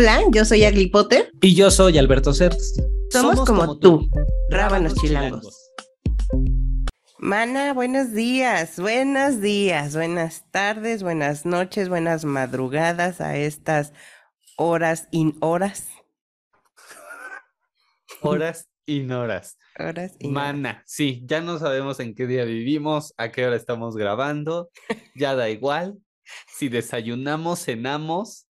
Hola, yo soy Agli Potter. Y yo soy Alberto Certs. Somos, como, tú, rábanos chilangos. Mana, buenos días, buenos días, buenas tardes, buenas noches, buenas madrugadas a estas horas in horas. Horas in horas. Horas in Mana, sí, ya no sabemos en qué día vivimos, a qué hora estamos grabando, ya da igual. Si desayunamos, cenamos,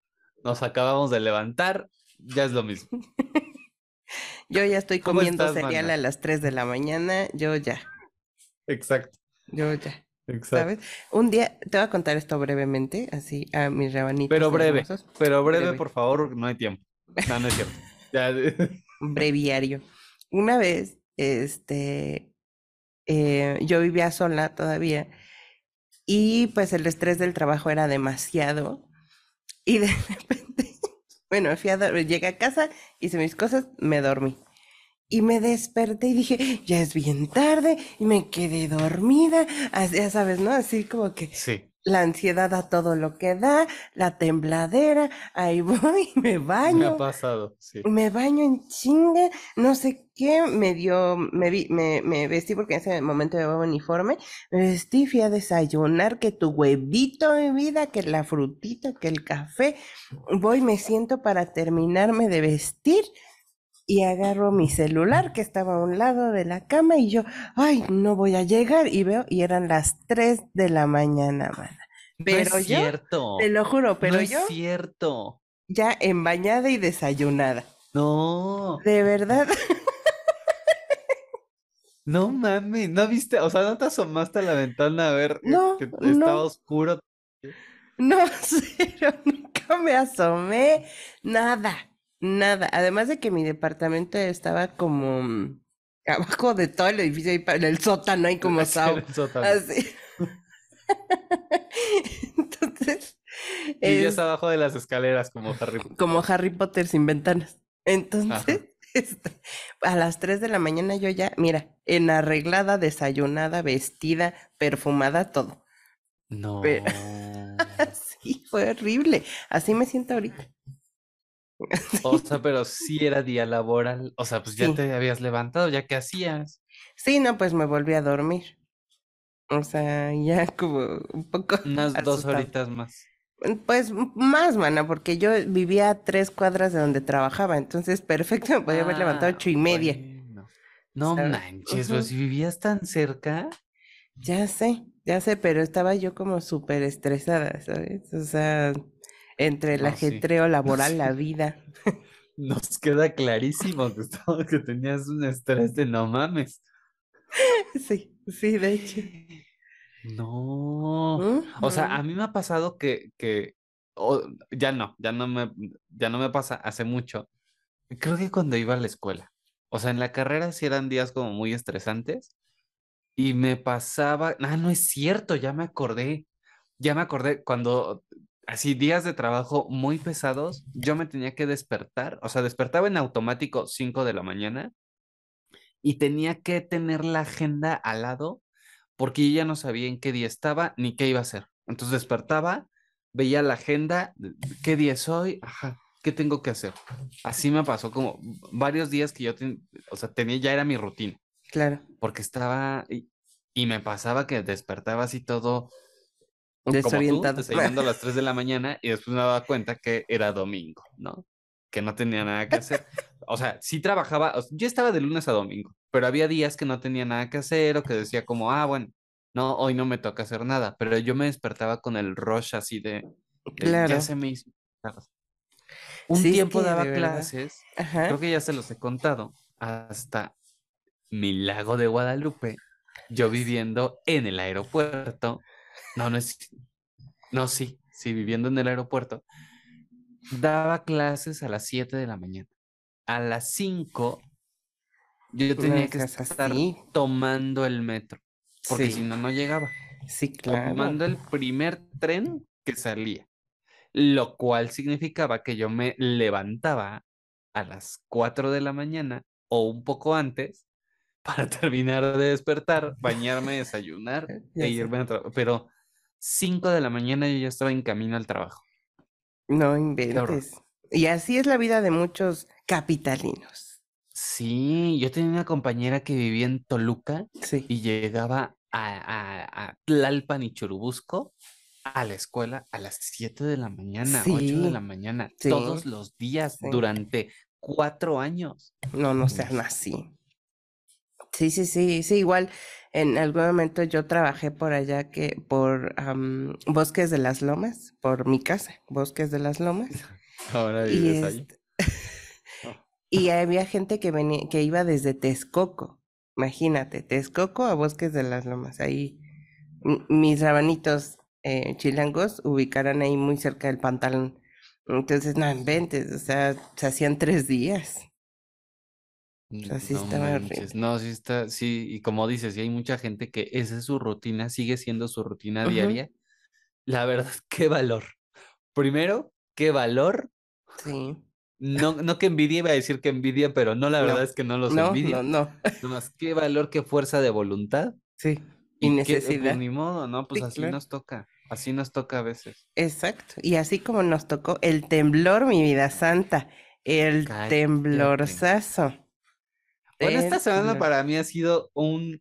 nos acabamos de levantar, ya es lo mismo. Yo ya estoy ¿Cómo comiendo estás, cereal mana? a las 3 de la mañana, yo ya, Exacto, yo ya, exacto. ¿sabes? Un día, te voy a contar esto brevemente, así a mis rabanitos Pero breve, hermosos. pero breve, Breve. por favor, no hay tiempo. No, no es cierto. Ya, breviario. Una vez, este, eh, yo vivía sola todavía y pues el estrés del trabajo era demasiado y de repente, bueno, fui a llegué a casa, hice mis cosas, me dormí. Y me desperté y dije, ya es bien tarde, y me quedé dormida, así, ya sabes, ¿no? Así como que sí, la ansiedad a todo lo que da, la tembladera, ahí voy, me me baño. ha pasado, sí. Me baño en chinga, no sé qué, me dio, me vi, me, me vestí porque en ese momento llevaba uniforme, me vestí, fui a desayunar, que tu huevito, mi vida, que la frutita, que el café, voy, me siento para terminarme de vestir y agarro mi celular que estaba a un lado de la cama y yo, ay, no voy a llegar y veo, y eran las 3 de la mañana, mana. Pero no es yo, cierto. te lo juro, pero no yo es cierto. ya embañada y desayunada. No, De verdad. no mames, no viste, o sea, no te asomaste a la ventana a ver No, que no. estaba oscuro. No, cero, nunca me asomé, nada, nada. Además de que mi departamento estaba como mm, abajo de todo el edificio, ahí el sótano, ahí como sao, el sótano. así. Entonces, Vivías es abajo de las escaleras como Harry Potter. como Harry Potter sin ventanas. Entonces, este, a las 3 de la mañana yo ya, mira, en arreglada, desayunada, vestida, perfumada, todo. No. Pero- Sí, fue horrible. Así me siento ahorita. O sea, pero sí era día laboral. O sea, pues ya Sí. te habías levantado, ¿ya qué hacías? Sí, no, pues me volví a dormir. O sea, ya como un poco Unas dos horitas más. Pues m- más, mana, porque yo vivía a tres cuadras de donde trabajaba, entonces perfecto me podía haber levantado Ah, ocho y media. bueno. No ¿sabes? manches, pues si vivías tan cerca. Ya sé, ya sé, pero estaba yo como súper estresada, ¿sabes? O sea, entre el sí. ajetreo laboral, Sí. la vida. Nos queda clarísimo que, que tenías un estrés de no mames. Sí, sí, de hecho. No. O sea, a mí me ha pasado que, que ya no, ya no me, ya no me pasa hace mucho. Creo que cuando iba a la escuela. O sea, en la carrera sí eran días como muy estresantes. Y me pasaba. Ah, no es cierto, ya me acordé. Ya me acordé cuando así días de trabajo muy pesados, yo me tenía que despertar. O sea, despertaba en automático 5 de la mañana y tenía que tener la agenda al lado porque yo ya no sabía en qué día estaba ni qué iba a hacer. Entonces despertaba, veía la agenda, qué día es hoy, ajá, qué tengo que hacer. Así me pasó como varios días que yo, ten- o sea, tenía, ya era mi rutina, Claro, porque estaba, y, y me pasaba que despertaba así todo, como tú, desorientado. desayunando a las 3 de la mañana y después me daba cuenta que era domingo, ¿no? Que no tenía nada que hacer. O sea, sí trabajaba, o sea, yo estaba de lunes a domingo, pero había días que no tenía nada que hacer o que decía como, ah, bueno, no, hoy no me toca hacer nada, pero yo me despertaba con el rush así de, de, Claro. ya se me hizo. tarde". Un Sí, es tiempo que daba clases, Ajá. creo que ya se los he contado, hasta mi lago de Guadalupe, yo viviendo en el aeropuerto, no, no es, no, sí, sí, viviendo en el aeropuerto, daba clases a las 7 de la mañana. A las 5 yo tenía que estar así. tomando el metro, porque si Sí, no, no llegaba. sí, claro. Tomando el primer tren que salía, lo cual significaba que yo me levantaba a las 4 de la mañana o un poco antes para terminar de despertar, bañarme, desayunar e irme a trabajar. Pero 5 de la mañana yo ya estaba en camino al trabajo. No inventes. Y así es la vida de muchos capitalinos. Sí, yo tenía una compañera que vivía en Toluca Sí. y llegaba a, a- a Tlalpan y Churubusco a la escuela a las 7 de la mañana, 8 de la Sí, mañana, sí, todos los días sí. durante cuatro años. No, no sean así. Sí, sí, sí, sí, igual en algún momento yo trabajé por allá que por am, Bosques de las Lomas, por mi casa, Bosques de las Lomas, Ahora y vives ahí. este, y había gente que venía, que iba desde Texcoco, imagínate, Texcoco a Bosques de las Lomas, ahí mis rabanitos eh, chilangos ubicarán ahí muy cerca del pantalón. Entonces, no inventes, o sea, se hacían tres días. O sea, sí No horrible. no, sí está, sí, y como dices, sí hay mucha gente que esa es su rutina, sigue siendo su rutina diaria. La verdad, qué valor. Primero, qué valor. Sí. No, no que envidia, iba a decir que envidia, pero no, la verdad No, es que no los no, envidio. no, no. Nomás, qué valor, qué fuerza de voluntad. Sí. Y Y eh, pues necesidad. ni modo, ¿no? Pues Sí, así claro. nos toca, así nos toca a veces. Exacto. Y así como nos tocó el temblor, mi vida santa, el Cállate. temblorzazo. Bueno, esta semana para mí ha sido un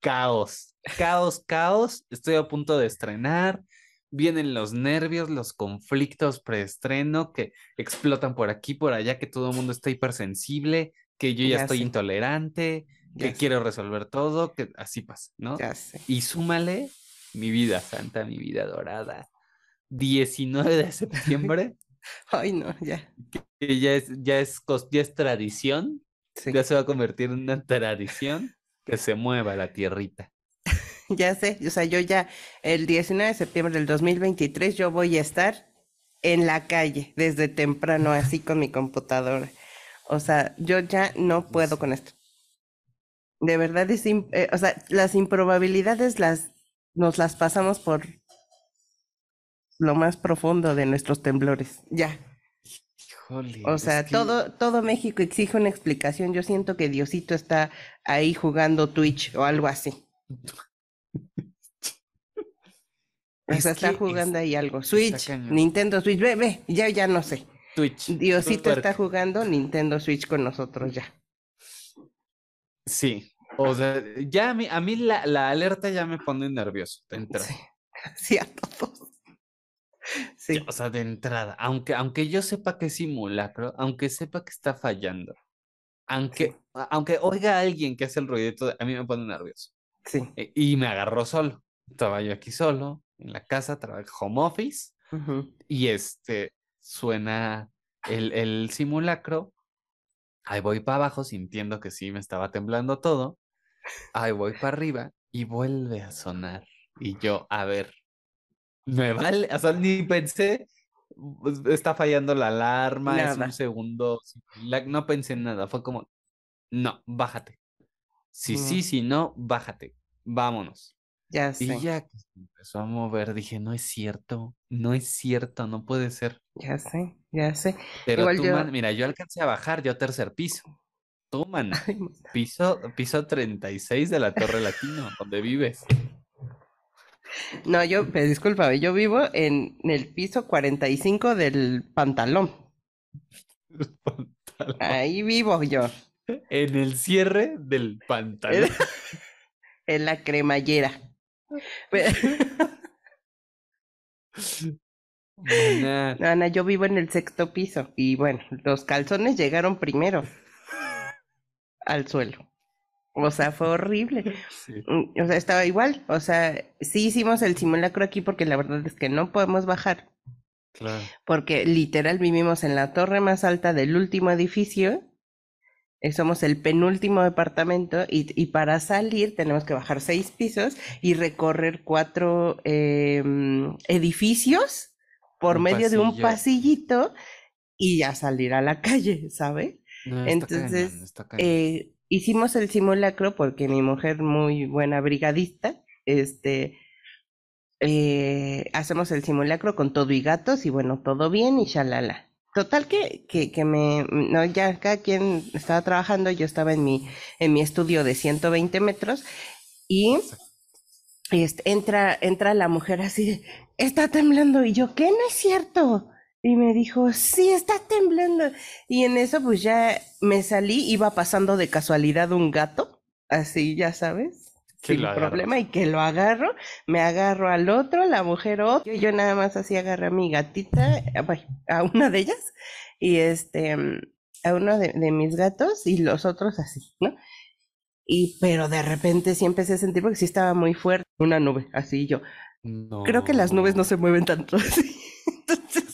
caos, caos, caos. Estoy a punto de estrenar. Vienen los nervios, los conflictos preestreno que explotan por aquí, por allá, que todo el mundo está hipersensible, que yo ya Ya estoy sé, intolerante, que sé, quiero resolver todo, que así pasa, ¿no? ya sé. Y súmale mi vida santa, mi vida dorada. 19 de septiembre, Ay, no, ya. que ya es, ya es, ya es tradición, Sí. ya se va a convertir en una tradición que se mueva la tierrita. Ya sé. O sea, yo ya el 19 de septiembre del 2023 yo voy a estar en la calle desde temprano así con mi computadora. O sea, yo ya no puedo con esto. De verdad es, eh, o sea, las improbabilidades las nos las pasamos por lo más profundo de nuestros temblores. Ya. Híjole, O es sea, que- todo, todo México exige una explicación. Yo siento que Diosito está ahí jugando Twitch o algo así. O Es sea, está es- jugando ahí algo. Switch. Nintendo Switch, ve, ve, ya, ya no sé. Twitch. Diosito está jugando Nintendo Switch con nosotros ya. Sí. O sea, ya a mí, a mí la, la alerta ya me pone nervioso sí, a todos. Sí, O sea, de entrada. Aunque, aunque yo sepa que es simulacro, aunque sepa que está fallando, aunque, aunque oiga a alguien que hace el ruidito, de- a mí me pone nervioso. sí. E- Y me agarró solo. Estaba yo aquí solo, en la casa, trabajo home office, y este suena el, el simulacro. Ahí voy para abajo, sintiendo que sí me estaba temblando todo. Ahí voy para arriba y vuelve a sonar. Y yo, a ver, me vale, o sea, ni pensé, pues, está fallando la alarma, es Nada. un segundo, no pensé en nada, fue como, no, bájate. Si sí, si no, bájate, vámonos. Ya Y sé, ya que se empezó a mover, dije, no es cierto, no es cierto, no puede ser. ya sé, ya sé. Pero Igual tú, yo- man, mira, yo alcancé a bajar, yo tercer piso. Tú, man, piso, piso 36 de la Torre Latino, donde vives. No, yo, discúlpame, yo vivo en el piso 45 del pantalón. Pantalón. Ahí vivo yo, En el cierre del pantalón. en la cremallera. No, no, yo vivo en el sexto piso y bueno, los calzones llegaron primero al suelo. O sea, fue horrible. sí, Mm, O sea, estaba igual. O sea, sí hicimos el simulacro aquí porque la verdad es que no podemos bajar. claro. Porque literal vivimos en la torre más alta del último edificio. eh, Somos el penúltimo departamento y, y para salir tenemos que bajar seis pisos y recorrer cuatro em, edificios por Un medio de un pasillito y ya salir a la calle, ¿sabe? No, Entonces, cañón. Eh, hicimos el simulacro porque mi mujer, muy buena brigadista, este, eh, hacemos el simulacro con todo y gatos y bueno, todo bien y shalala. Total que, que, que me, no, ya cada quien estaba trabajando, yo estaba en mi, en mi estudio de 120 metros y este, entra, entra la mujer así está temblando y yo, ¿qué? No es cierto. Y me dijo, sí, está temblando. Y en eso pues ya me salí, iba pasando de casualidad un gato, así ya sabes, Que sin agarras. problema, y que lo agarro, me agarro al otro, la mujer otro, yo nada más así agarré a mi gatita, a bueno, a una de ellas, y este, mm, a uno de, de mis gatos, y los otros así, ¿no? Y pero de repente sí empecé a sentir, porque sí estaba muy fuerte, una nube, así yo. Creo que las nubes no se mueven tanto así.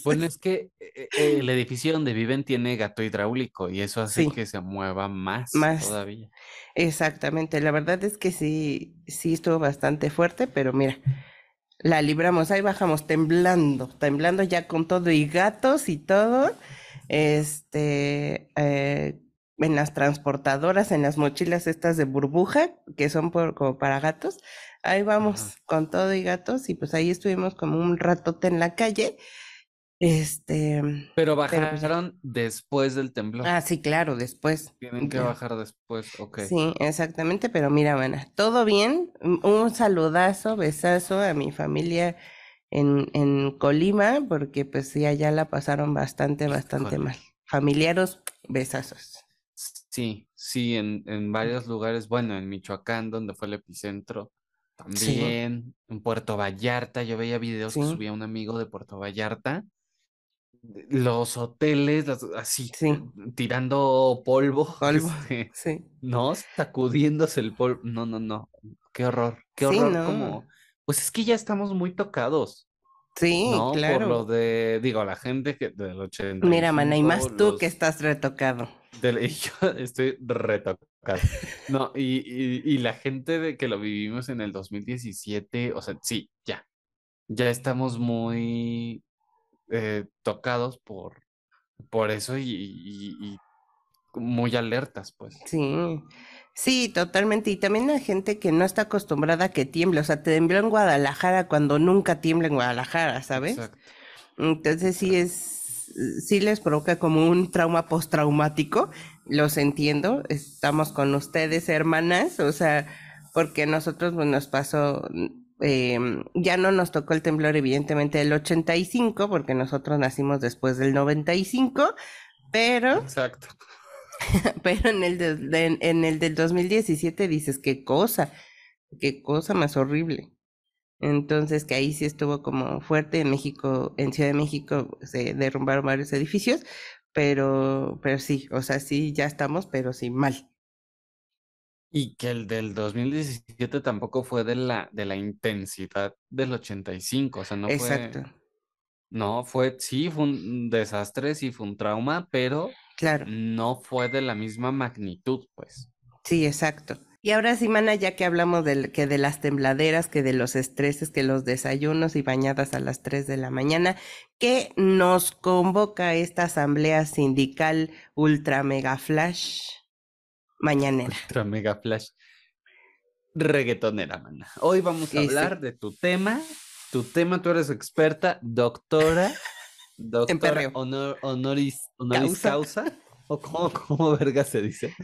Bueno, es que eh, eh, el edificio donde viven tiene gato hidráulico y eso hace Sí. que se mueva más, Más. todavía. Exactamente, la verdad es que sí, sí estuvo bastante fuerte, pero mira, la libramos, ahí bajamos temblando, temblando ya con todo y gatos y todo, este, eh, en las transportadoras, en las mochilas estas de burbuja, que son por, como para gatos, ahí vamos Ajá. con todo y gatos y pues ahí estuvimos como un ratote en la calle, este, Pero pues bajaron después del temblor. ah, sí, claro, después. Tienen que ya. bajar después, ok. Sí, exactamente, pero mira, mana, todo bien. Un saludazo, besazo a mi familia en, en Colima, porque pues sí, allá la pasaron bastante, bastante mal. Familiaros, besazos. Sí, sí, en, en varios lugares, bueno, en Michoacán, donde fue el epicentro, Sí. también, en Puerto Vallarta, yo veía videos que subía un amigo de Puerto Vallarta, los hoteles, las- así, Sí. tirando polvo, Polvo, este, sí. no, sacudiéndose el polvo, no, no, no, qué horror, qué Sí, horror, no. como, pues es que ya estamos muy tocados, Sí, ¿no? Por lo claro. de, digo, la gente que del Mira, mana, y más 85, tú que estás retocado. y yo estoy retocado. No, y, y, y la gente de que lo vivimos en el 2017, o sea, sí, ya. Ya estamos muy eh, tocados por, por eso y, y- y muy alertas, pues. Sí, sí, totalmente. Y también la gente que no está acostumbrada a que tiemble. O sea, tembló en Guadalajara cuando nunca tiembla en Guadalajara, ¿sabes? Exacto. Entonces sí es, sí les provoca como un trauma postraumático, los entiendo, estamos con ustedes, hermanas, o sea, porque a nosotros pues, nos pasó, eh, ya no nos tocó el temblor evidentemente del 85, porque nosotros nacimos después del 95, pero, Exacto. pero en el, de- de- en el del 2017 dices, qué cosa, qué cosa más horrible. Entonces, que ahí sí estuvo como fuerte en México, en Ciudad de México se derrumbaron varios edificios, pero, pero sí, o sea, sí, ya estamos, pero sí, mal. Y que el del 2017 tampoco fue de la, de la intensidad del 85, o sea, no fue, Exacto, no fue, sí, fue un desastre, sí fue un trauma, pero claro, no fue de la misma magnitud, pues. sí, exacto. Y ahora sí, mana, ya que hablamos del, que de las tembladeras, que de los estreses, que los desayunos y bañadas a las 3 de la mañana, que nos convoca esta asamblea sindical ultra mega flash mañanera. Ultra mega flash. Reggaetonera, mana. Hoy vamos a sí. hablar de tu tema. Tu tema, tú eres experta, doctora, doctora honor- honoris, honoris Causa. causa. ¿O cómo, cómo verga se dice?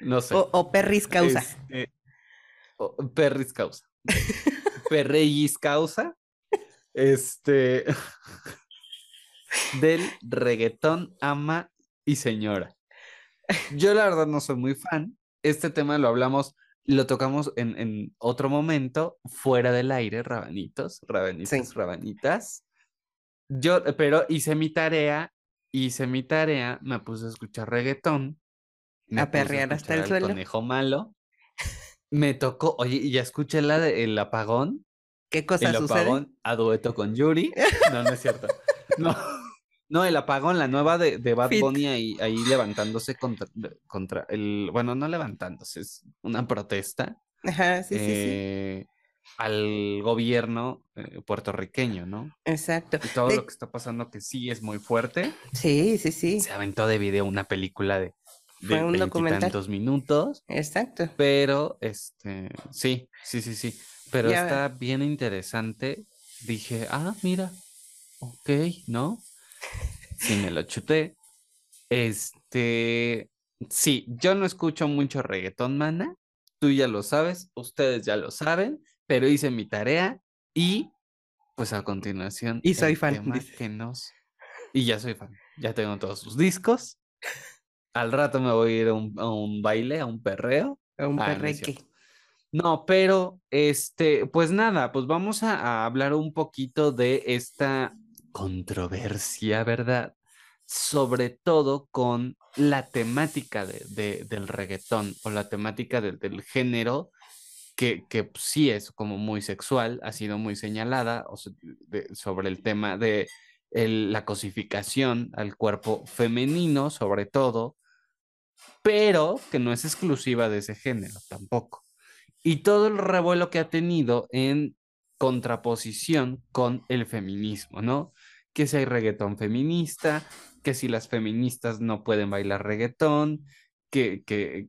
No sé. O, o perris causa. Este, o- perris causa. Perrellis causa. Este. Del reggaetón ama y señora. Yo la verdad no soy muy fan. Este tema lo hablamos, lo tocamos en, en otro momento, fuera del aire, rabanitos, rabanitas, Sí. rabanitas. Yo, pero hice mi tarea, hice mi tarea, me puse a escuchar reggaetón. me A perrear hasta el suelo. Conejo malo. Me tocó, oye, y ya escuché la de El Apagón. ¿Qué cosa El sucede? apagón a dueto con Yuri. No, no es cierto. No, no el apagón, la nueva de, de Bad Fit. Bunny ahí, ahí levantándose contra, contra el, bueno, no levantándose, es una protesta Ajá, sí, sí, sí. eh, al gobierno eh, puertorriqueño, ¿no? Exacto. Y todo De- lo que está pasando que sí es muy fuerte. Sí, sí, sí. Se aventó de video una película de, Fue de un documental. veintitantos minutos. Exacto. Pero, este, sí, sí, sí, sí. Pero Ya. está bien interesante. Dije, ah, mira, ok, ¿no? Sí, me lo chuté. Este, sí, yo no escucho mucho reggaetón, mana. Tú ya lo sabes, ustedes ya lo saben, pero hice mi tarea y, pues a continuación, Y soy fan, que nos Y ya soy fan. Ya tengo todos sus discos. Al rato me voy a ir a un, baile, a un perreo. A un ah, perreque. No, pero este, pues nada, pues vamos a, hablar un poquito de esta controversia, ¿verdad? Sobre todo con la temática de, del reggaetón o la temática del género, que, que, sí es como muy sexual, ha sido muy señalada sobre el tema de la cosificación al cuerpo femenino, sobre todo, pero que no es exclusiva de ese género tampoco y todo el revuelo que ha tenido en contraposición con el feminismo, ¿no? Que si hay reggaetón feminista, que si las feministas no pueden bailar reggaetón, que, que,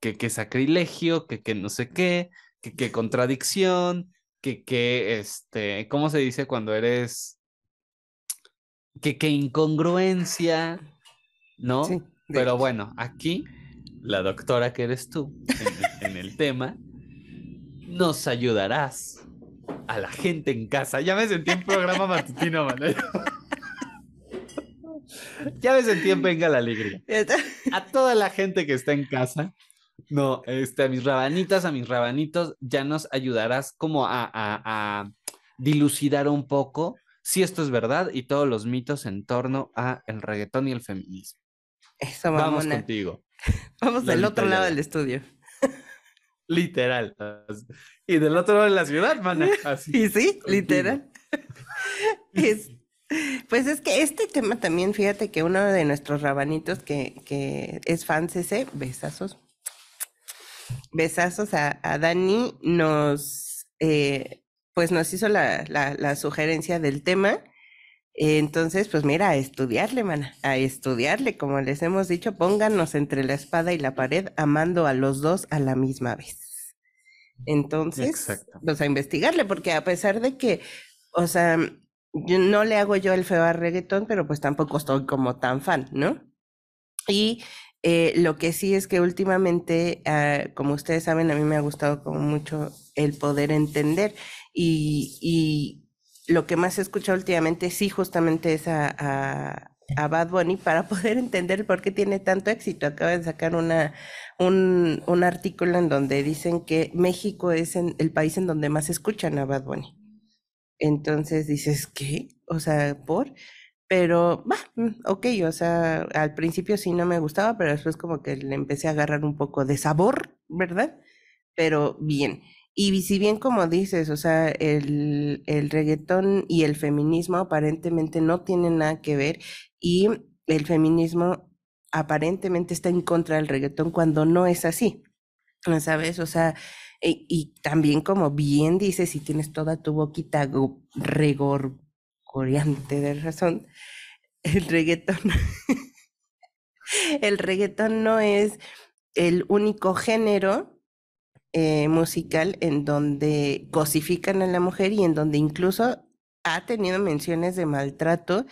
que, sacrilegio, que, que no sé qué, que, que contradicción, que, que, este, ¿cómo se dice cuando eres, que, que incongruencia, ¿no? Pero bueno, aquí la doctora que eres tú en el tema, nos ayudarás a la gente en casa. Ya me sentí en programa matutino, man. Ya me sentí en Venga la Alegría. A toda la gente que está en casa, no, este, a mis rabanitas, a mis rabanitos, ya nos ayudarás como a, a, dilucidar un poco si esto es verdad y todos los mitos en torno a el reggaetón y el feminismo. Eso, vamos contigo. Vamos del otro lado del estudio. Literal. Y del otro lado de la ciudad, mana. Así, y sí, literal. pues es que este tema también, fíjate que uno de nuestros rabanitos que, que es fan CC, besazos. Besazos a, a Dani, nos eh, pues nos hizo la, la, la sugerencia del tema. Entonces, pues mira, a estudiarle, mana, a estudiarle, como les hemos dicho, pónganos entre la espada y la pared, amando a los dos a la misma vez. Entonces, pues a investigarle, porque a pesar de que, o sea, yo no le hago yo el feo a reggaetón, pero pues tampoco estoy como tan fan, ¿no? Y eh, lo que sí es que últimamente, ah, como ustedes saben, a mí me ha gustado como mucho el poder entender y, y lo que más he escuchado últimamente sí justamente es a a Bad Bunny para poder entender por qué tiene tanto éxito. Acaba de sacar una, un, un artículo en donde dicen que México es el país en donde más escuchan a Bad Bunny. Entonces dices, ¿qué? O sea, ¿por? Pero, va, mm, ok, o sea, al principio sí no me gustaba, pero después como que le empecé a agarrar un poco de sabor, ¿verdad? Pero bien. Y si bien como dices, o sea, el, el reggaetón y el feminismo aparentemente no tienen nada que ver y el feminismo aparentemente está en contra del reggaetón cuando no es así, ¿sabes? O sea, y, también como bien dices, si tienes toda tu boquita regorgoriante de razón, el reggaetón, el reggaetón no es el único género eh, musical en donde cosifican a la mujer y en donde incluso ha tenido menciones de maltrato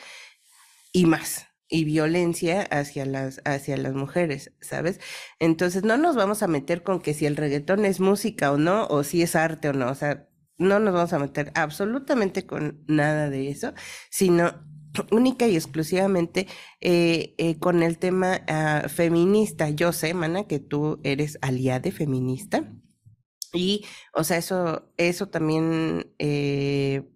y más y violencia hacia las hacia las mujeres, ¿sabes? Entonces no nos vamos a meter con que si el reggaetón es música o no o si es arte o no, o sea, no nos vamos a meter absolutamente con nada de eso, sino única y exclusivamente eh, eh, con el tema uh, feminista. Yo sé, Mana, que tú eres aliade feminista. Y, o sea, eso, eso también eh,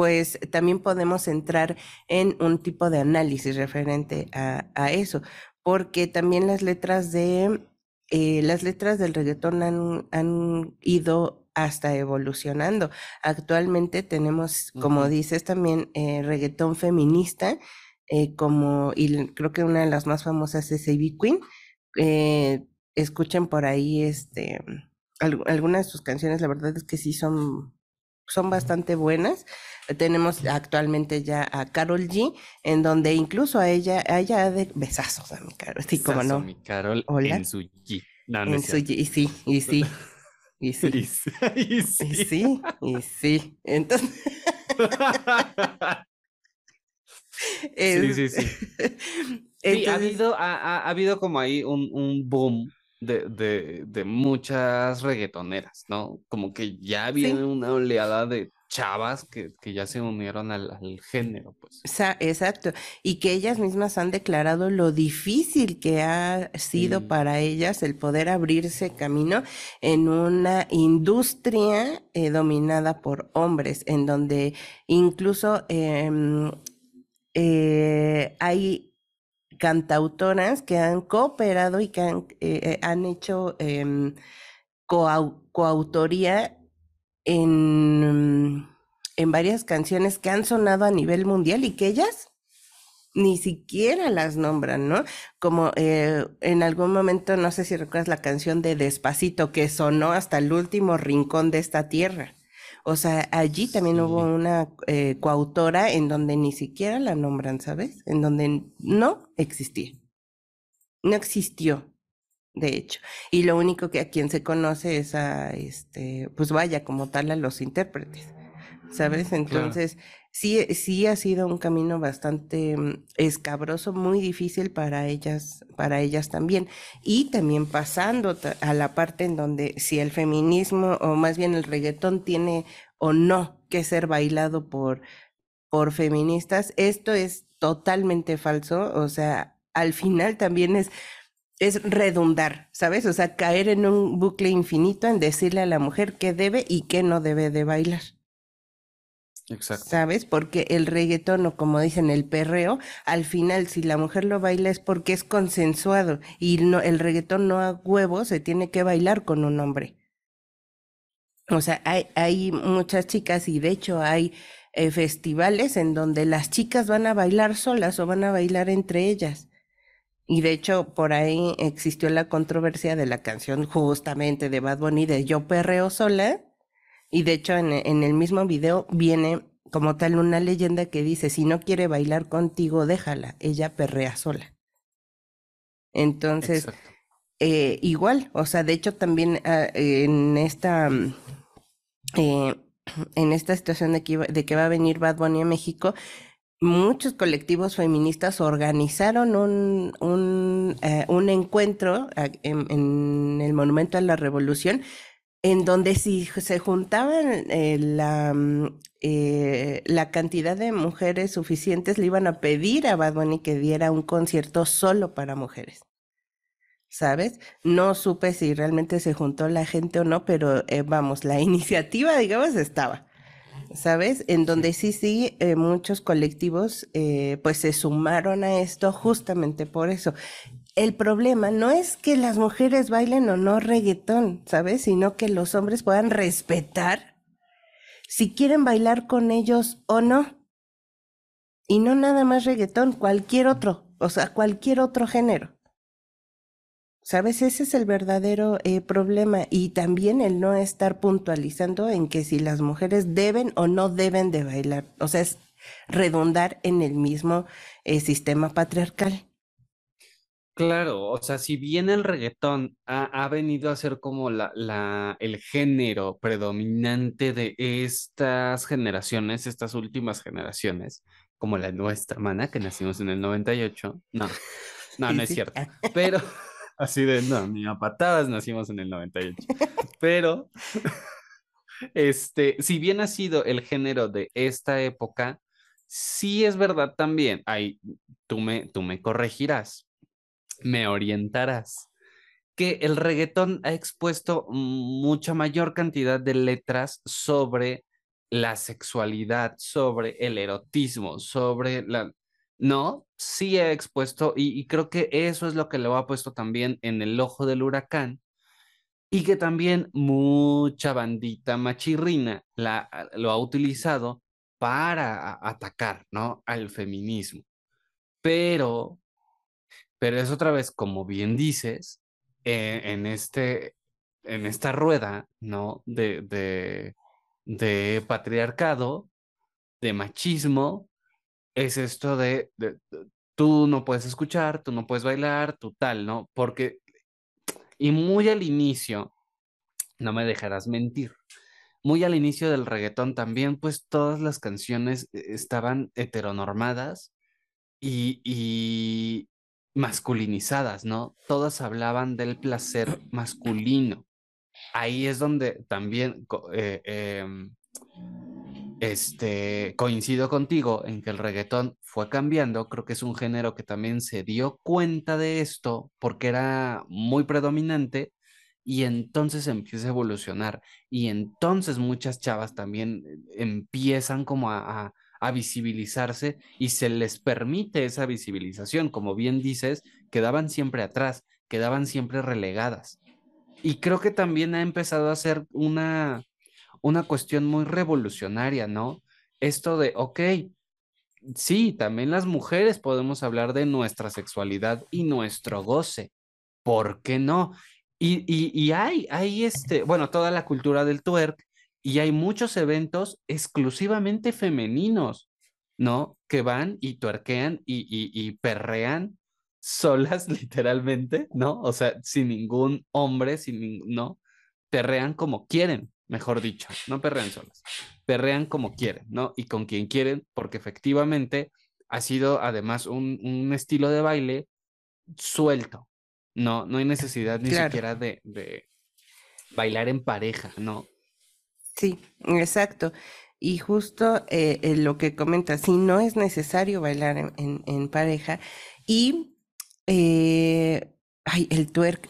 pues también podemos entrar en un tipo de análisis referente a, eso, porque también las letras de eh, las letras del reggaetón han, ido hasta evolucionando. Actualmente tenemos, como dices, también eh, reggaetón feminista, eh, como, y creo que una de las más famosas es A.B. Queen. escuchen por ahí este, algunas de sus canciones, la verdad es que sí son, son bastante buenas. Tenemos actualmente ya a Carol G, en donde incluso a ella, a ella de besazos a mi Carol, sí, como no. Mi Carol Hola. en su G. en su G, y sí, y sí. Y sí. y sí. Y sí. Y sí. Entonces. sí, sí, sí. sí ha, habido, ha, ha, habido como ahí un, un boom de, de, de, muchas reggaetoneras, ¿no? Como que ya viene una oleada de chavas que, ya se unieron al, género, pues. Exacto, y que ellas mismas han declarado lo difícil que ha sido para ellas el poder abrirse camino en una industria eh, dominada por hombres, en donde incluso em, eh, hay cantautoras que han cooperado y que han, eh, han hecho em, coautoría en, en varias canciones que han sonado a nivel mundial y que ellas ni siquiera las nombran, ¿no? Como eh, en algún momento, no sé si recuerdas la canción de Despacito que sonó hasta el último rincón de esta tierra. O sea, allí también hubo una eh, coautora en donde ni siquiera la nombran, ¿sabes? En donde no existía. No existió de hecho. Y lo único que a quien se conoce es a, este, pues vaya, como tal, a los intérpretes, ¿sabes? Entonces, sí, sí ha sido un camino bastante mm, escabroso, muy difícil para ellas, para ellas también. Y también pasando a la parte en donde si el feminismo, o más bien el reggaetón, tiene o no que ser bailado por, por feministas, esto es totalmente falso, o sea, al final también es es redundar, ¿sabes? O sea, caer en un bucle infinito en decirle a la mujer qué debe y qué no debe de bailar. Exacto. ¿Sabes? Porque el reggaetón o como dicen el perreo, al final si la mujer lo baila es porque es consensuado y no, el reggaetón no a huevo se tiene que bailar con un hombre. O sea, hay, hay muchas chicas y de hecho hay eh, festivales en donde las chicas van a bailar solas o van a bailar entre ellas. Y de hecho, por ahí existió la controversia de la canción justamente de Bad Bunny de Yo Perreo Sola. Y de hecho, en, el mismo video viene como tal una leyenda que dice, si no quiere bailar contigo, déjala, ella perrea sola. Entonces, eh, igual, o sea, de hecho también ah, en esta... Eh, en esta situación de que, de que va a venir Bad Bunny a México, muchos colectivos feministas organizaron un, un, eh, un encuentro en, el Monumento a la Revolución en donde si se juntaban eh, la, mm, eh, la cantidad de mujeres suficientes, le iban a pedir a Bad Bunny que diera un concierto solo para mujeres. ¿Sabes? No supe si realmente se juntó la gente o no, pero vamos, la iniciativa, digamos, estaba. ¿Sabes? En donde sí, sí, eh, muchos colectivos eh, pues se sumaron a esto justamente por eso. El problema no es que las mujeres bailen o no reggaetón, ¿sabes? Sino que los hombres puedan respetar si quieren bailar con ellos o no. Y no nada más reggaetón, cualquier otro, o sea, cualquier otro género. ¿Sabes? Ese es el verdadero eh, problema y también el no estar puntualizando en que si las mujeres deben o no deben de bailar. O sea, es redundar en el mismo eh, sistema patriarcal. Claro, o sea, si bien el reggaetón ha, venido a ser como la, la, el género predominante de estas generaciones, estas últimas generaciones, como la nuestra, hermana, que nacimos en el 98, no, no, no es cierto, pero... Así de, no, ni a patadas nacimos en el 98. Pero, este, si bien ha sido el género de esta época, sí es verdad también, ahí tú me, tú me corregirás, me orientarás, que el reggaetón ha expuesto mucha mayor cantidad de letras sobre la sexualidad, sobre el erotismo, sobre la, no, sí he expuesto y, creo que eso es lo que lo ha puesto también en el ojo del huracán y que también mucha bandita machirrina la, lo ha utilizado para atacar, ¿no? Al feminismo. Pero, pero es otra vez, como bien dices, eh, en, este, en esta rueda, ¿no? De, de, de patriarcado, de machismo, es esto de, tú no puedes escuchar, tú no puedes bailar, tú tal, ¿no? Porque, y muy al inicio, no me dejarás mentir, muy al inicio del reggaetón también, pues todas las canciones eh, estaban heteronormadas y, y masculinizadas, ¿no? Todas hablaban del placer masculino. Ahí es donde también eh, em, este, coincido contigo en que el reggaetón fue cambiando, creo que es un género que también se dio cuenta de esto porque era muy predominante y entonces empieza a evolucionar y entonces muchas chavas también eh, empiezan como a, a, visibilizarse y se les permite esa visibilización, como bien dices, quedaban siempre atrás, quedaban siempre relegadas. Y creo que también ha empezado a ser una una cuestión muy revolucionaria, ¿no? Esto de, ok, sí, también las mujeres podemos hablar de nuestra sexualidad y nuestro goce. ¿Por qué no? Y, y, hay, hay este, bueno, toda la cultura del twerk y hay muchos eventos exclusivamente femeninos, ¿no? Que van y tuerquean y, y, y perrean solas, literalmente, ¿no? O sea, sin ningún hombre, sin ningún, ¿no? Perrean como quieren mejor dicho, no perrean solas, perrean como quieren, ¿no? Y con quien quieren, porque efectivamente ha sido además un, estilo de baile suelto, no, no hay necesidad ni siquiera de, bailar en pareja, ¿no? Sí, exacto. Y justo eh, eh, lo que comenta, si no es necesario bailar en, pareja y, eh, ay, el twerk,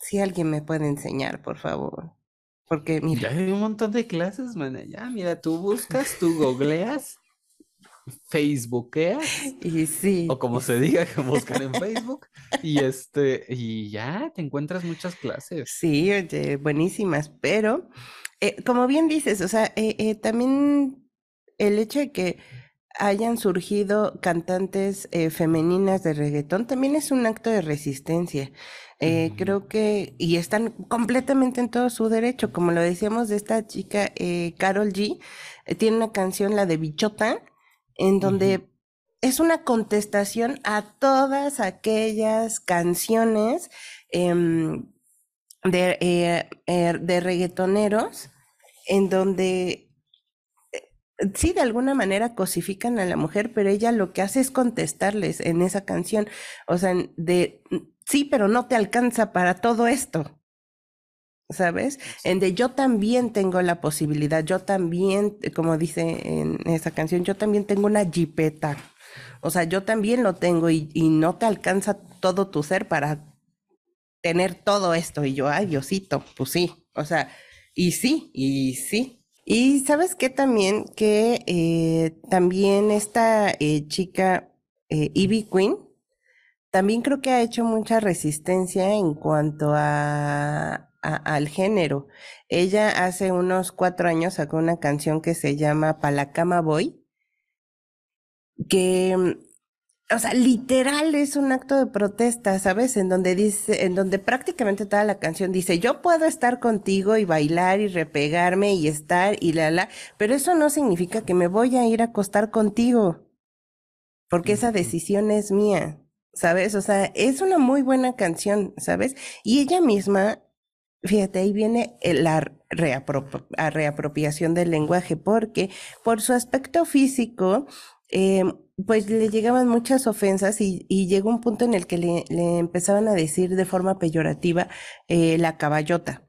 si alguien me puede enseñar, por favor. Porque mira. Ya hay un montón de clases, man. Ya, mira, tú buscas, tú googleas, facebookeas. Y sí. O como se diga que buscar en Facebook. y este, y ya te encuentras muchas clases. Sí, oye, buenísimas. Pero, eh, como bien dices, o sea, eh, eh, también el hecho de que hayan surgido cantantes femeninas de reggaetón también es un acto de resistencia. Eh, creo que, y están completamente en todo su derecho, como lo decíamos de esta chica, eh, Carol G, eh, tiene una canción, la de Bichota, en donde es una contestación a todas aquellas canciones em, de, de reggaetoneros, en donde sí, de alguna manera cosifican a la mujer, pero ella lo que hace es contestarles en esa canción, o sea, de sí, pero no te alcanza para todo esto. ¿Sabes? En de yo también tengo la posibilidad, yo también, como dice en esa canción, yo también tengo una jipeta. O sea, yo también lo tengo y, no te alcanza todo tu ser para tener todo esto. Y yo, ay, Diosito, pues sí. O sea, y sí, y sí. Y sabes qué también, que eh, también esta eh, chica, eh, Ivy Queen, también creo que ha hecho mucha resistencia en cuanto a, al género. Ella hace unos cuatro años sacó una canción que se llama Palacama Boy, que, o sea, literal es un acto de protesta, ¿sabes? En donde dice, en donde prácticamente toda la canción dice, yo puedo estar contigo y bailar y repegarme y estar y la la, pero eso no significa que me voy a ir a acostar contigo, porque esa decisión es mía. ¿sabes? O sea, es una muy buena canción, ¿sabes? Y ella misma, fíjate, ahí viene la reapropiación del lenguaje, porque por su aspecto físico, em, pues le llegaban muchas ofensas y, llegó un punto en el que le, empezaban a decir de forma peyorativa eh, la caballota.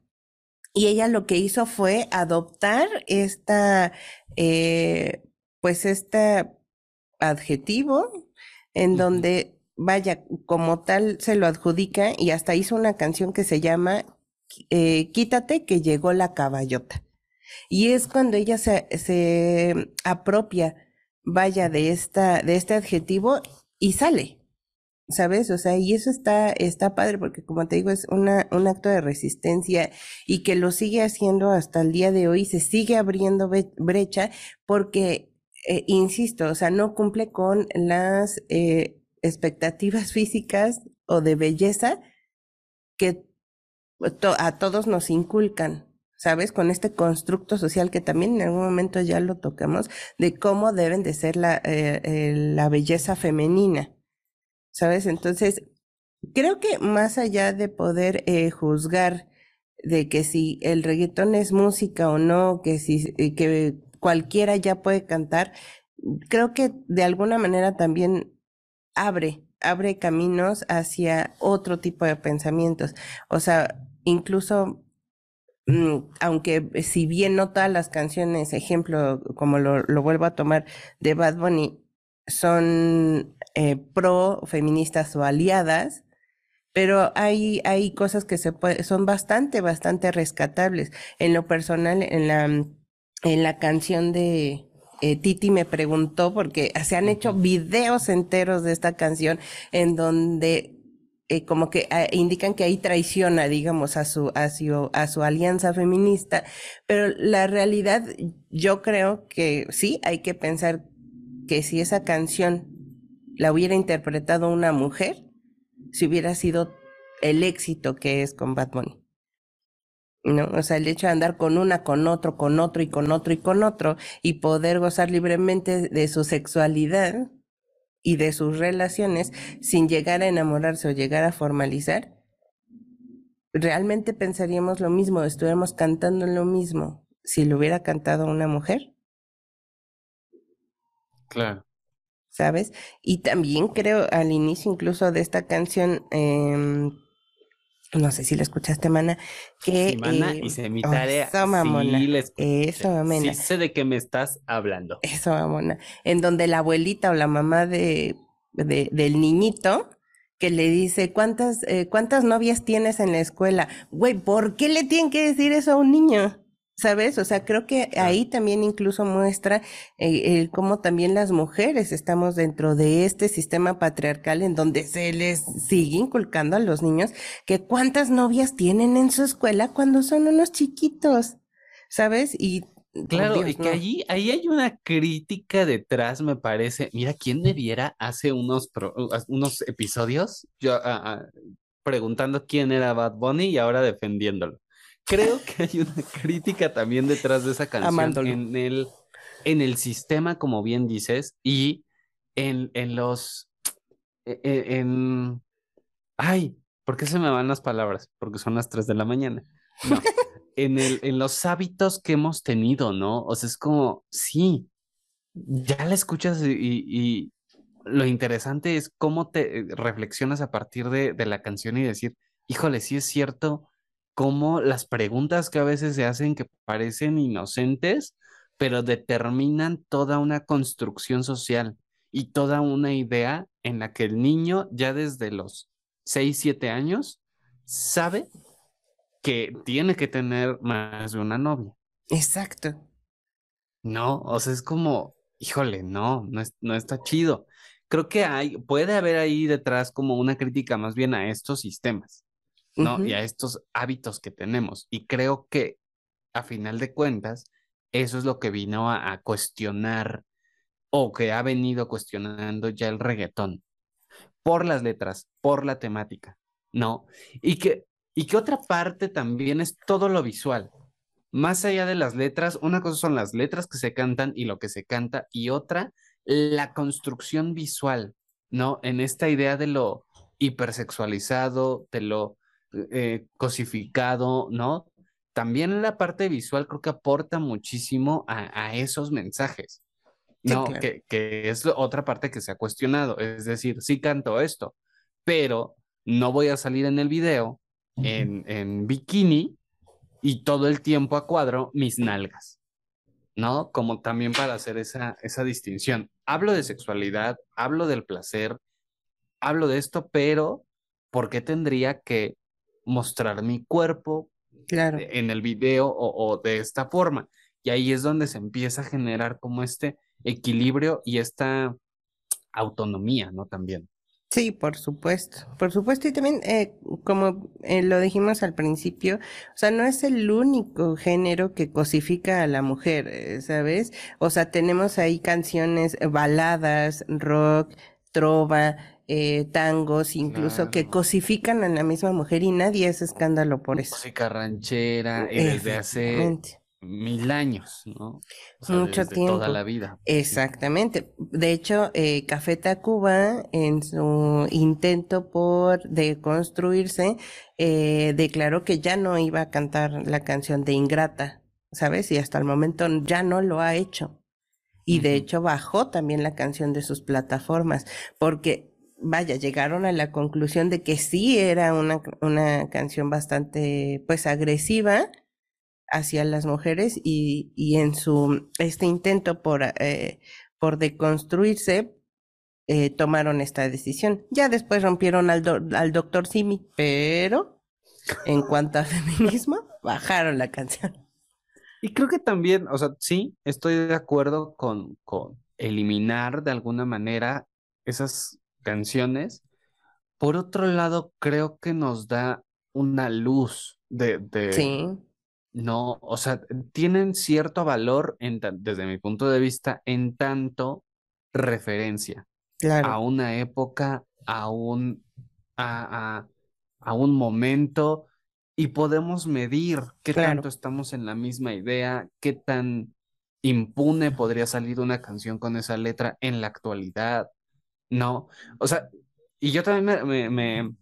Y ella lo que hizo fue adoptar esta, eh, pues este adjetivo en donde vaya, como tal se lo adjudica y hasta hizo una canción que se llama eh, Quítate que llegó la caballota. Y es cuando ella se, se apropia, vaya, de, esta, de este adjetivo y sale. ¿Sabes? O sea, y eso está, está padre porque como te digo, es una, un acto de resistencia y que lo sigue haciendo hasta el día de hoy, se sigue abriendo brecha porque, eh, insisto, o sea, no cumple con las eh, expectativas físicas o de belleza que a todos nos inculcan, ¿sabes? Con este constructo social que también en algún momento ya lo tocamos, de cómo deben de ser la, eh, eh, la belleza femenina, ¿sabes? Entonces, creo que más allá de poder eh, juzgar de que si el reggaetón es música o no, que si que cualquiera ya puede cantar, creo que de alguna manera también abre, abre caminos hacia otro tipo de pensamientos. O sea, incluso aunque si bien no todas las canciones, ejemplo, como lo, lo vuelvo a tomar de Bad Bunny, son eh, pro feministas o aliadas, pero hay, hay cosas que se puede, son bastante, bastante rescatables. En lo personal, en la, en la canción de eh, Titi me preguntó, porque se han hecho videos enteros de esta canción en donde eh, como que ah, indican que ahí traiciona, digamos, a su, a su, a su alianza feminista, pero la realidad, yo creo que sí, hay que pensar que si esa canción la hubiera interpretado una mujer, si hubiera sido el éxito que es con Bad Bunny. ¿No? O sea, el hecho de andar con una, con otro, con otro y con otro y con otro y poder gozar libremente de su sexualidad y de sus relaciones sin llegar a enamorarse o llegar a formalizar, realmente pensaríamos lo mismo, estuviéramos cantando lo mismo si lo hubiera cantado una mujer. Claro. ¿Sabes? Y también creo al inicio incluso de esta canción, eh, no sé si la escuchaste, Mana, que... Sí, mana, eh, hice mi oh, tarea. Eso, mamona. Sí. Eso, mamona. Sí sé de qué me estás hablando. Eso, mamona. En donde la abuelita o la mamá de, de- del niñito que le dice, ¿cuántas, eh, ¿cuántas novias tienes en la escuela? Güey, ¿por qué le tienen que decir eso a un niño? ¿Sabes? O sea, creo que ahí también incluso muestra eh, el cómo también las mujeres estamos dentro de este sistema patriarcal en donde se les sigue inculcando a los niños que cuántas novias tienen en su escuela cuando son unos chiquitos, ¿sabes? Y Claro, Dios, y que no. allí, ahí hay una crítica detrás, me parece. Mira, ¿quién me viera hace unos, pro- uh, unos episodios? Yo ah, ah, preguntando quién era Bad Bunny y ahora defendiéndolo. Creo que hay una crítica también detrás de esa canción Amándolo. en el, en el sistema, como bien dices, y en, en los, e- e- en, ay, ¿por qué se me van las palabras? Porque son las 3 de la mañana. No, en el, en los hábitos que hemos tenido, ¿no? O sea, es como, sí, ya la escuchas y, y- y lo interesante es cómo te eh, reflexionas a partir de, de la canción y decir, híjole, sí es cierto, cómo las preguntas que a veces se hacen que parecen inocentes, pero determinan toda una construcción social y toda una idea en la que el niño ya desde los 6, 7 años sabe que tiene que tener más de una novia. Exacto. No, o sea, es como, híjole, no, no, es- no está chido. Creo que hay, puede haber ahí detrás como una crítica más bien a estos sistemas, ¿no? Y a estos hábitos que tenemos. Y creo que a final de cuentas, eso es lo que vino a, a cuestionar o que ha venido cuestionando ya el reggaetón por las letras, por la temática, ¿no? Y que, y que otra parte también es todo lo visual. Más allá de las letras, una cosa son las letras que se cantan y lo que se canta, y otra, la construcción visual, ¿no? En esta idea de lo hipersexualizado, de lo eh, cosificado, ¿no? También la parte visual creo que aporta muchísimo a, a esos mensajes. Sí, No, claro. que, que es otra parte que se ha cuestionado. Es decir, sí canto esto, pero no voy a salir en el video en, en bikini y todo el tiempo a cuadro mis nalgas, ¿no? Como también para hacer esa, esa distinción. Hablo de sexualidad, hablo del placer, hablo de esto, pero ¿por qué tendría que mostrar mi cuerpo Claro. en el video o, o de esta forma? Y ahí es donde se empieza a generar como este equilibrio y esta autonomía, ¿no? También. Sí, por supuesto, por supuesto. Y también, eh, como eh, lo dijimos al principio, o sea, no es el único género que cosifica a la mujer, eh, ¿sabes? O sea, tenemos ahí canciones, eh, baladas, rock, trova, eh, tangos, incluso que cosifican a la misma mujer y nadie hace escándalo por eso. Música ranchera y desde hace mil años, ¿no? O sea, Mucho desde toda tiempo. la vida. Exactamente. De hecho, eh, Café Tacuba, en su intento por deconstruirse, eh, declaró que ya no iba a cantar la canción de Ingrata, ¿sabes? Y hasta el momento ya no lo ha hecho. Y de hecho bajó también la canción de sus plataformas, porque, vaya, llegaron a la conclusión de que sí era una, una canción bastante, pues, agresiva, hacia las mujeres y, y en su este intento por, eh, por deconstruirse, eh, tomaron esta decisión. Ya después rompieron al, do- al doctor Simi, pero en cuanto a feminismo, bajaron la canción. Y creo que también, o sea, sí, estoy de acuerdo con, con eliminar de alguna manera esas canciones. Por otro lado, creo que nos da una luz de, de, Sí, no, o sea, tienen cierto valor en desde mi punto de vista en tanto referencia a una época, a un, a, a- a un momento, y podemos medir qué Claro. tanto estamos en la misma idea, qué tan impune podría salir una canción con esa letra en la actualidad, ¿no? O sea, y yo también me, me-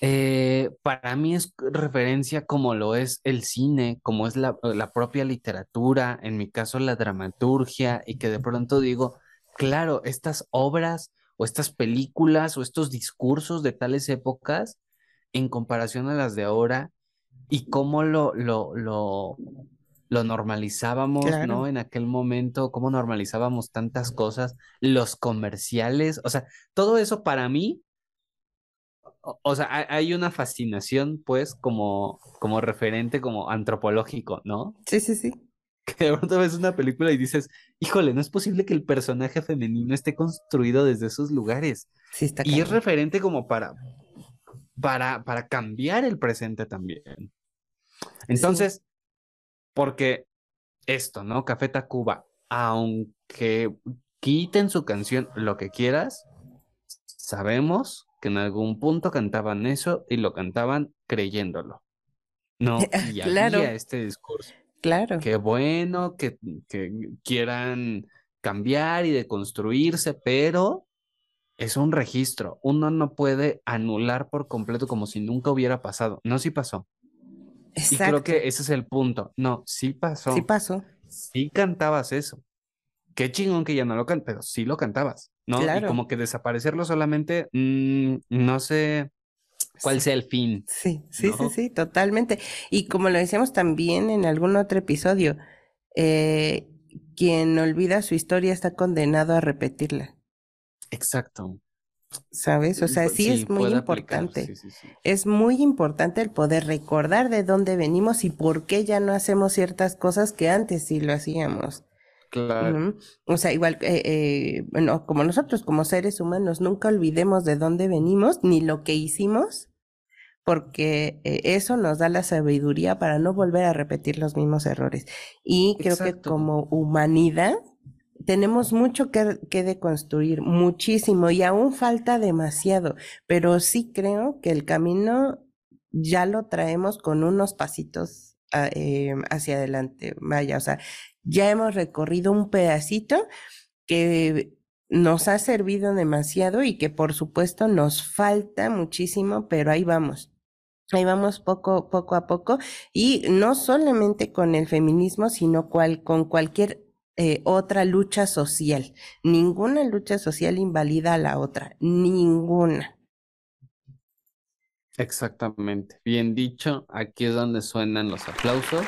eh, para mí es referencia como lo es el cine, como es la, la propia literatura, en mi caso la dramaturgia, y que de pronto digo, claro, estas obras o estas películas o estos discursos de tales épocas, en comparación a las de ahora, y cómo lo, lo, lo normalizábamos, ¿no? claro. En aquel momento, cómo normalizábamos tantas cosas, los comerciales, o sea, todo eso para mí o, o sea, hay, hay una fascinación, pues, como, como referente, como antropológico, ¿no? Sí, sí, sí. Que de pronto ves una película y dices, híjole, no es posible que el personaje femenino esté construido desde esos lugares. Sí, está Y es referente como para, para, para cambiar el presente también. Entonces, porque esto, ¿no? Café Tacuba, aunque quiten su canción, lo que quieras, sabemos que en algún punto cantaban eso y lo cantaban creyéndolo. No, y Claro. había este discurso. Claro. Qué bueno que, que quieran cambiar y deconstruirse, pero es un registro. Uno no puede anular por completo como si nunca hubiera pasado. No, sí pasó. Y creo que ese es el punto. No, sí pasó. Sí pasó. Sí cantabas eso. Qué chingón que ya no lo cantas, pero sí lo cantabas, ¿no? Y Claro. como que desaparecerlo solamente, mm, no sé cuál Sí. sea el fin. Sí, sí, sí, sí, totalmente. Y como lo decíamos también en algún otro episodio, eh, quien olvida su historia está condenado a repetirla, Exacto. ¿Sabes? O sea, Pu- sí es muy importante. sí, sí, sí. Es muy importante el poder recordar de dónde venimos y por qué ya no hacemos ciertas cosas que antes sí lo hacíamos. Claro. O sea, igual, eh, eh, bueno, como nosotros, como seres humanos, nunca olvidemos de dónde venimos ni lo que hicimos, porque eh, eso nos da la sabiduría para no volver a repetir los mismos errores. Y creo que como humanidad tenemos mucho que, que deconstruir, muchísimo, y aún falta demasiado, pero sí creo que el camino ya lo traemos con unos pasitos a- eh, hacia adelante. Vaya, o sea, ya hemos recorrido un pedacito que nos ha servido demasiado y que por supuesto nos falta muchísimo, pero ahí vamos. Ahí vamos poco, poco a poco y no solamente con el feminismo, sino cual, con cualquier eh, otra lucha social. Ninguna lucha social invalida a la otra, ninguna. Exactamente. Bien dicho, aquí es donde suenan los aplausos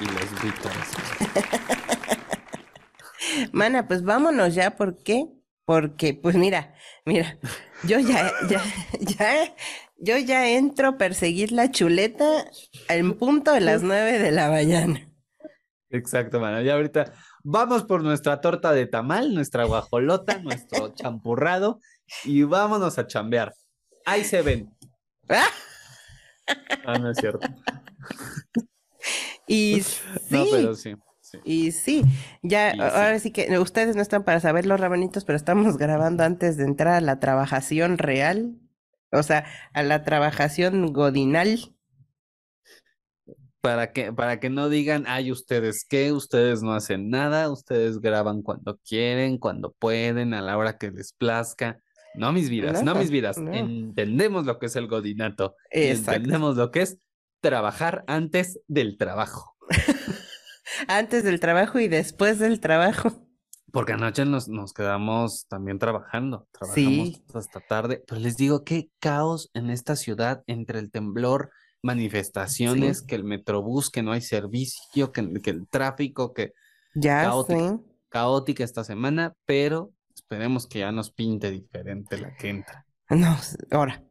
y los vítores. Mana, pues vámonos ya, ¿por qué? Porque, pues mira, mira, yo ya, ya, ya, yo ya entro a perseguir la chuleta en punto de las nueve de la mañana. Exacto, mano. Ya ahorita vamos por nuestra torta de tamal, nuestra guajolota, nuestro champurrado y vámonos a chambear. Ahí se ven. ¡Ah! No es cierto. Y No, sí, pero sí. sí. y sí, ya, Y sí. ahora sí que ustedes no están para saber los rabanitos, pero estamos grabando antes de entrar a la trabajación real, o sea, a la trabajación godinal. Para que, para que no digan, ay, ustedes qué, ustedes no hacen nada, ustedes graban cuando quieren, cuando pueden, a la hora que les plazca. No mis vidas, no, No, mis vidas. no. Entendemos lo que es el godinato. Exacto. entendemos lo que es trabajar antes del trabajo. Antes del trabajo y después del trabajo. Porque anoche nos, nos quedamos también trabajando, trabajamos Sí. hasta tarde, pero les digo, qué caos en esta ciudad entre el temblor, manifestaciones, que el metrobús, que no hay servicio, que, que el tráfico, que Ya caótica, esta semana, pero esperemos que ya nos pinte diferente la que entra. No, ahora.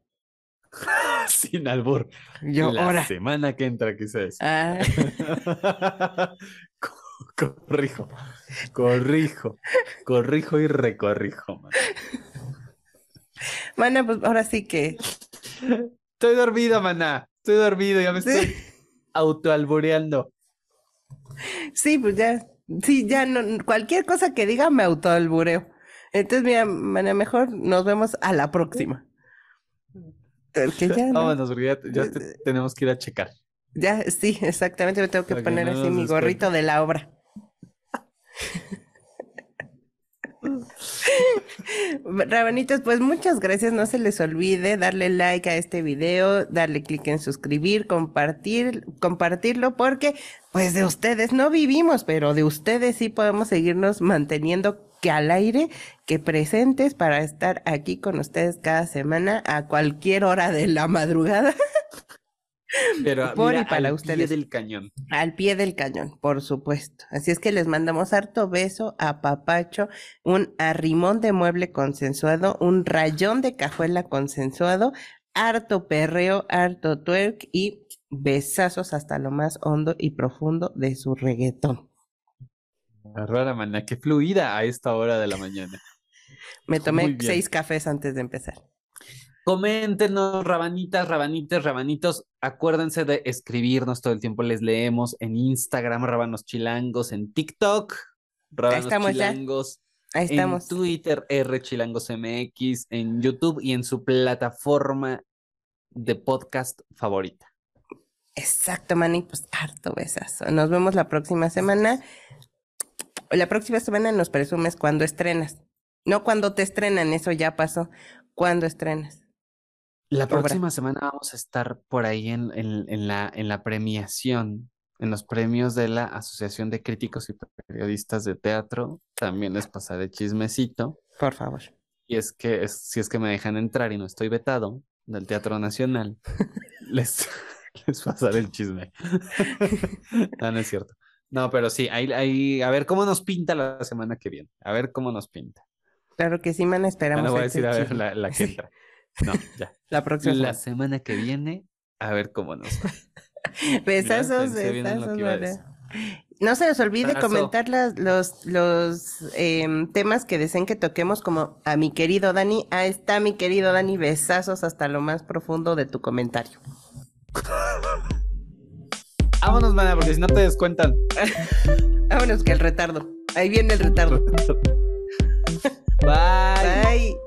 Sin albur. Yo, la ahora. semana que entra, decir. Ah, Co- corrijo, corrijo, corrijo y recorrijo. man. mana, pues ahora sí que. Estoy dormido, maná. Estoy dormido, ya me Sí. estoy autoalbureando. Sí, pues ya. Sí, ya no. Cualquier cosa que diga me autoalbureo. Entonces, mira, mejor nos vemos a la próxima. Porque ya, no. Vámonos, porque ya, ya te- tenemos que ir a checar. Ya, sí, exactamente. Me tengo que Para que poner no así mi gorrito de la obra. Rabanitos, pues muchas gracias. No se les olvide darle like a este video, darle clic en suscribir, compartir, compartirlo, porque pues de ustedes no vivimos, pero de ustedes sí podemos seguirnos manteniendo que al aire, que presentes para estar aquí con ustedes cada semana a cualquier hora de la madrugada. Pero Por y mira, para al pie del cañón. Al pie del cañón, por supuesto. Así es que les mandamos harto beso, a papacho, un arrimón de mueble consensuado, un rayón de cajuela consensuado, harto perreo, harto twerk y besazos hasta lo más hondo y profundo de su reggaetón. Rara maná, qué fluida a esta hora de la mañana. Me tomé seis cafés antes de empezar. Coméntenos, rabanitas, rabanites, rabanitos. Acuérdense de escribirnos todo el tiempo. Les leemos en Instagram, Rabanos Chilangos, en TikTok, Rabanos estamos ya. Chilangos, en. Twitter, R Chilangos MX, en YouTube y en su plataforma de podcast favorita. Exacto, Manny, pues harto besazo. Nos vemos la próxima semana. La próxima semana nos presumes cuando estrenas. No cuando te estrenan, eso ya pasó. ¿Cuándo estrenas? La Obra. próxima semana vamos a estar por ahí en, en- en la, en la premiación, en los premios de la Asociación de Críticos y Periodistas de Teatro. También les pasaré chismecito. Por favor. Y es que es- si es que me dejan entrar y no estoy vetado del Teatro Nacional, les, les pasaré el chisme. No, no es cierto. No, pero sí, ahí, ahí, a ver cómo nos pinta la semana que viene. A ver cómo nos pinta. Claro que sí, man, esperamos. no voy a decir a ver la, la que Sí, entra. No, ya. la próxima La semana. semana que viene, a ver cómo nos va. Besazos, besazos. No se les olvide Abrazo. comentar las- los, los em, temas que deseen que toquemos, como a mi querido Dani. Ahí está mi querido Dani. Besazos hasta lo más profundo de tu comentario. Vámonos, mana, porque si no te descuentan. Vámonos que el retardo. Ahí viene el retardo. Bye.